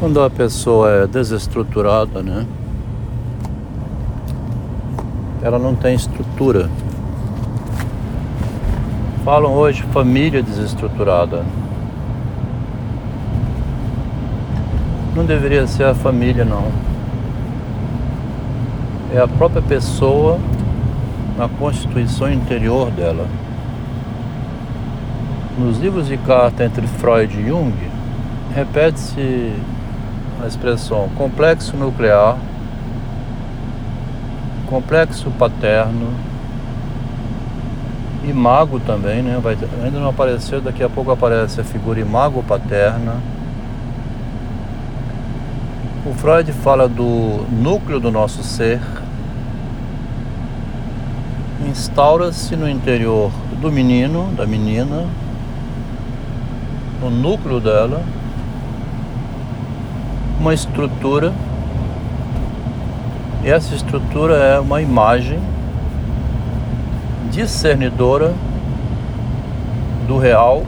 Quando a pessoa é desestruturada, né? Ela não tem estrutura. Falam hoje família desestruturada. Não deveria ser a família, não. É a própria pessoa na constituição interior dela. Nos livros de carta entre Freud e Jung, repete-se a expressão complexo nuclear, complexo paterno e mago também, né? Vai, ainda não apareceu, daqui a pouco aparece a figura imago paterna. O Freud fala do núcleo do nosso ser, instaura-se no interior do menino, da menina, no núcleo dela, uma estrutura, e essa estrutura é uma imagem discernidora do real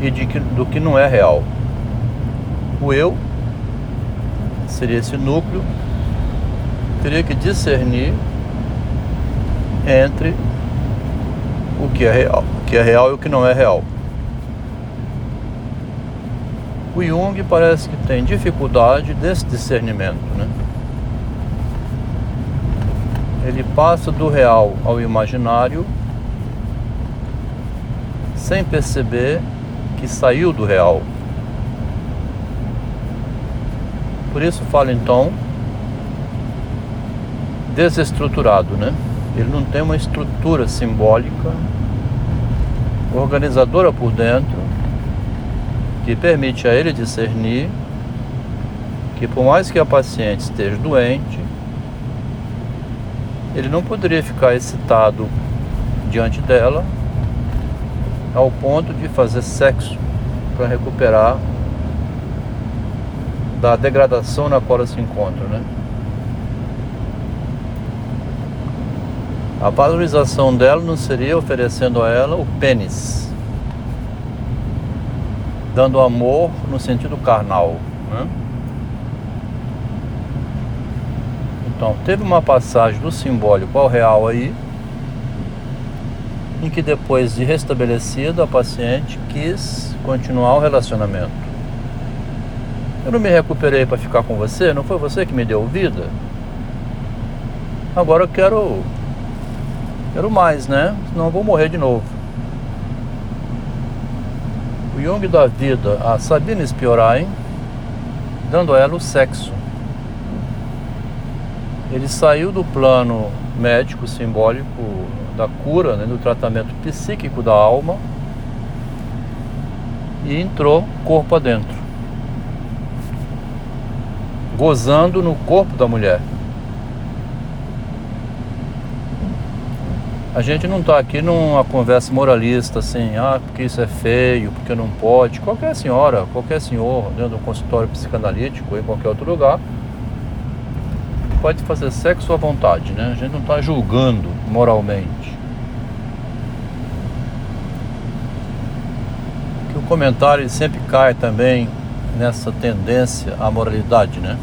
e de que, do que não é real. O eu seria esse núcleo, teria que discernir entre o que é real, o que é real e o que não é real. O Jung parece que tem dificuldade desse discernimento, né? Ele passa do real ao imaginário sem perceber que saiu do real. Por isso fala então desestruturado, né? Ele não tem uma estrutura simbólica organizadora por dentro que permite a ele discernir que por mais que a paciente esteja doente, ele não poderia ficar excitado diante dela ao ponto de fazer sexo para recuperar da degradação na qual ela se encontra, né? A valorização dela não seria oferecendo a ela o pênis, dando amor no sentido carnal. Né? Então, teve uma passagem do simbólico ao real aí, em que depois de restabelecida, a paciente quis continuar o relacionamento. Eu não me recuperei para ficar com você, não foi você que me deu vida? Agora eu quero quero mais, né? Senão eu vou morrer de novo o Jung dá vida a Sabine Spiorain, dando a ela o sexo. Ele saiu do plano médico simbólico da cura, né, do tratamento psíquico da alma e entrou corpo adentro, gozando no corpo da mulher. A gente não está aqui numa conversa moralista assim, ah, porque isso é feio, porque não pode. Qualquer senhora, qualquer senhor, dentro de um consultório psicanalítico ou em qualquer outro lugar, pode fazer sexo à vontade, né? A gente não está julgando moralmente. Que o comentário sempre cai também nessa tendência à moralidade, né?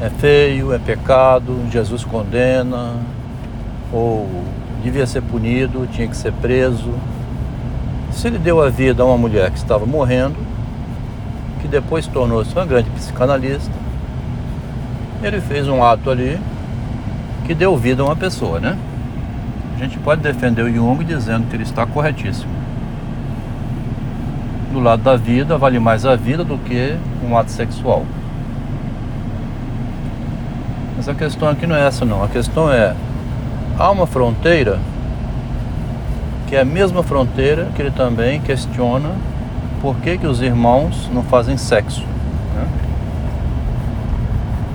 É feio, é pecado, Jesus condena, ou devia ser punido, tinha que ser preso. Se ele deu a vida a uma mulher que estava morrendo, que depois tornou-se uma grande psicanalista, ele fez um ato ali que deu vida a uma pessoa, né? A gente pode defender o Jung dizendo que ele está corretíssimo. Do lado da vida, vale mais a vida do que um ato sexual. Mas a questão aqui não é essa não. A questão é há uma fronteira que é a mesma fronteira que ele também questiona por que, que os irmãos não fazem sexo. Né?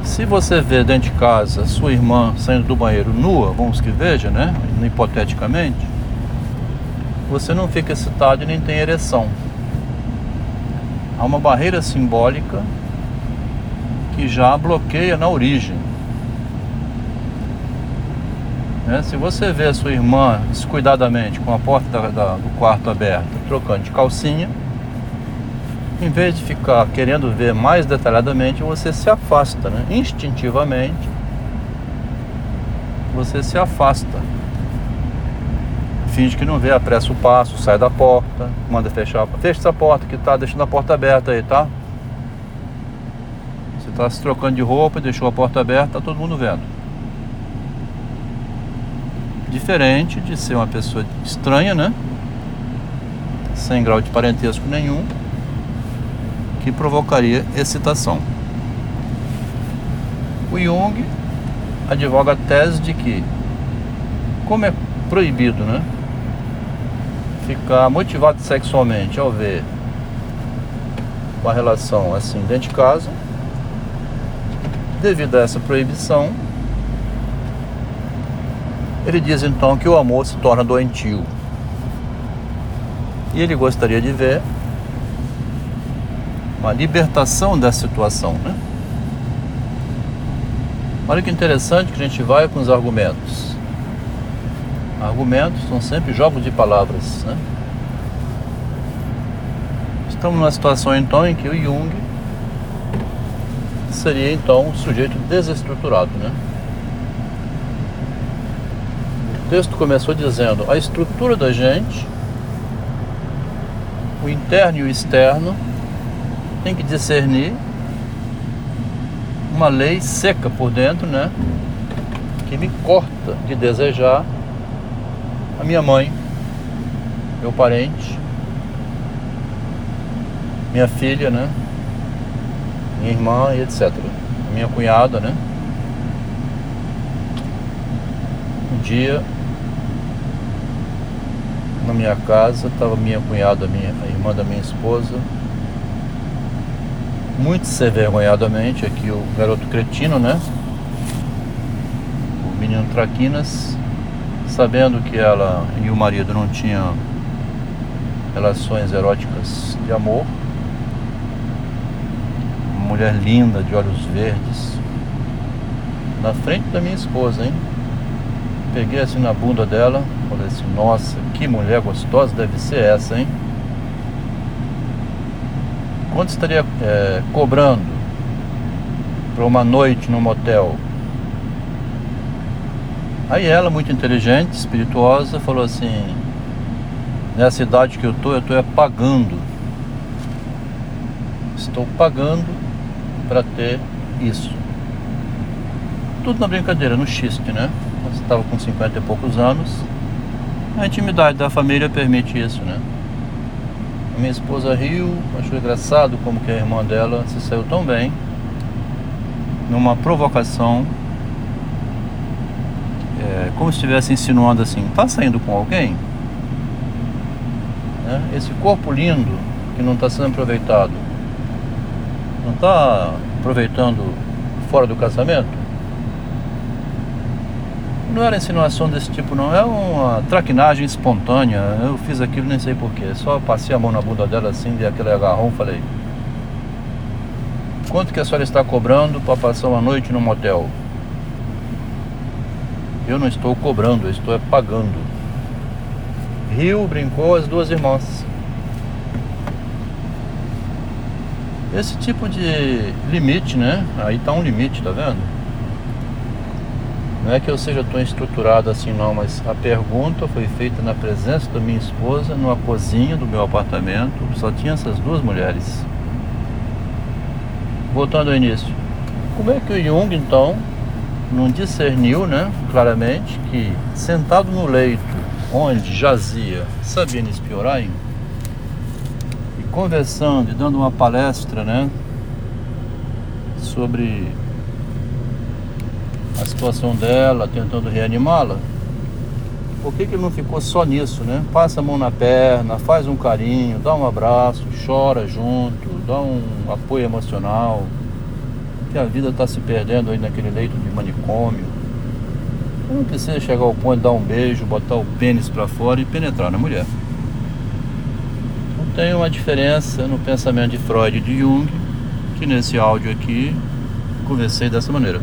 Se você vê dentro de casa sua irmã saindo do banheiro nua, vamos que veja, né? Hipoteticamente, você não fica excitado e nem tem ereção. Há uma barreira simbólica que já bloqueia na origem. Né? Se você vê a sua irmã descuidadamente com a porta da, da, do quarto aberta, trocando de calcinha, em vez de ficar querendo ver mais detalhadamente, você se afasta, né? Instintivamente, você se afasta. Finge que não vê, apressa o passo, sai da porta, manda fechar. Fecha essa porta que tá deixando a porta aberta aí, tá? Você tá se trocando de roupa, deixou a porta aberta, tá todo mundo vendo. Diferente de ser uma pessoa estranha, né? Sem grau de parentesco nenhum que provocaria excitação. O Jung advoga a tese de que, como é proibido, né, ficar motivado sexualmente ao ver uma relação assim dentro de casa, devido a essa proibição, ele diz então que o amor se torna doentio. E ele gostaria de ver uma libertação dessa situação, né? Olha que interessante que a gente vai com os argumentos. Argumentos são sempre jogos de palavras, né? Estamos numa situação então em que o Jung seria então um sujeito desestruturado, né? O texto começou dizendo a estrutura da gente, o interno e o externo tem que discernir uma lei seca por dentro, né? Que me corta de desejar a minha mãe, meu parente, minha filha, né? Minha irmã e etc. Minha cunhada, né? Um dia na minha casa estava minha cunhada, minha, a irmã da minha esposa, muito se vergonhadamente aqui o garoto cretino, né? O menino Traquinas, sabendo que ela e o marido não tinham relações eróticas de amor. Uma mulher linda, de olhos verdes, na frente da minha esposa, hein? Peguei assim na bunda dela, falei assim, nossa, que mulher gostosa deve ser essa, hein? quanto estaria é, cobrando para uma noite no motel? Aí ela, muito inteligente, espirituosa, falou assim: nessa idade que eu estou, eu estou é pagando. Estou pagando para ter isso. Tudo na brincadeira, no xiste, né? Estava com 50 e poucos anos. A intimidade da família permite isso, né? Minha esposa riu, achou engraçado como que a irmã dela se saiu tão bem numa provocação, é, como se estivesse insinuando assim, tá saindo com alguém? Né? Esse corpo lindo que não está sendo aproveitado, não está aproveitando fora do casamento? Não era insinuação desse tipo, não. É uma traquinagem espontânea. Eu fiz aquilo nem sei porquê. Só passei a mão na bunda dela assim, dei aquele agarrão falei: Quanto que a senhora está cobrando para passar uma noite no motel? Eu não estou cobrando, eu estou é pagando. Rio brincou as duas irmãs. Esse tipo de limite, né? Aí tá um limite, tá vendo? Não é que eu seja tão estruturado assim não, mas a pergunta foi feita na presença da minha esposa, numa cozinha do meu apartamento, só tinha essas duas mulheres. Voltando ao início, como é que o Jung então não discerniu, né, claramente, que sentado no leito onde jazia Sabine Spiorain e conversando e dando uma palestra, né, sobre a situação dela, tentando reanimá-la, por que, que não ficou só nisso, né? Passa a mão na perna, faz um carinho, dá um abraço, chora junto, dá um apoio emocional, que a vida está se perdendo aí naquele leito de manicômio. Não precisa chegar ao ponto de dar um beijo, botar o pênis para fora e penetrar na mulher. Então tem uma diferença no pensamento de Freud e de Jung, que nesse áudio aqui conversei dessa maneira.